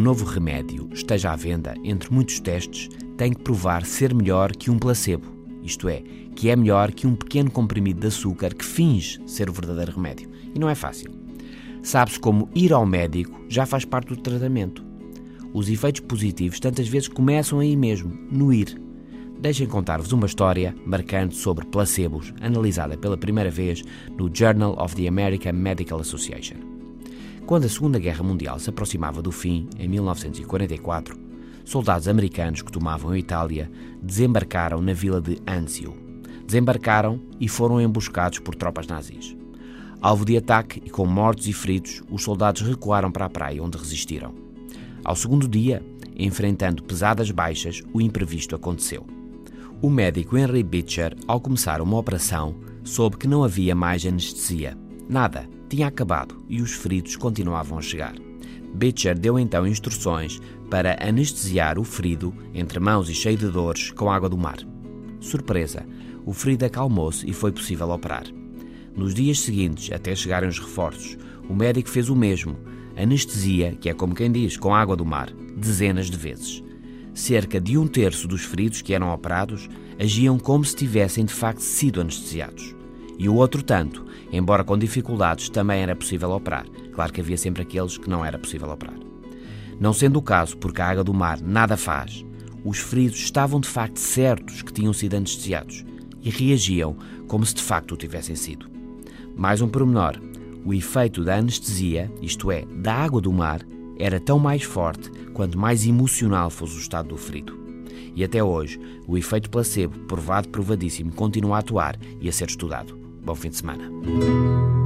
novo remédio esteja à venda, entre muitos testes, tem que provar ser melhor que um placebo, isto é, que é melhor que um pequeno comprimido de açúcar que finge ser o verdadeiro remédio. E não é fácil. Sabe-se como ir ao médico já faz parte do tratamento. Os efeitos positivos tantas vezes começam aí mesmo, no ir. Deixem contar-vos uma história marcante sobre placebos, analisada pela primeira vez no Journal of the American Medical Association. Quando a Segunda Guerra Mundial se aproximava do fim, em 1944, soldados americanos que tomavam a Itália desembarcaram na vila de Anzio. Desembarcaram e foram emboscados por tropas nazis. Alvo de ataque e com mortos e feridos, os soldados recuaram para a praia, onde resistiram. Ao segundo dia, enfrentando pesadas baixas, o imprevisto aconteceu. O médico Henry Beecher, ao começar uma operação, soube que não havia mais anestesia. Nada, tinha acabado e os feridos continuavam a chegar. Beecher deu então instruções para anestesiar o ferido, entre mãos e cheio de dores, com água do mar. Surpresa, o ferido acalmou-se e foi possível operar. Nos dias seguintes, até chegarem os reforços, o médico fez o mesmo, anestesia, que é como quem diz, com água do mar, dezenas de vezes. Cerca de um terço dos feridos que eram operados agiam como se tivessem de facto sido anestesiados. E o outro tanto, embora com dificuldades, também era possível operar. Claro que havia sempre aqueles que não era possível operar. Não sendo o caso, porque a água do mar nada faz, os feridos estavam de facto certos que tinham sido anestesiados e reagiam como se de facto o tivessem sido. Mais um pormenor: o efeito da anestesia, isto é, da água do mar, era tão mais forte quanto mais emocional fosse o estado do ferido. E até hoje, o efeito placebo, provado provadíssimo, continua a atuar e a ser estudado. Bom fim de semana.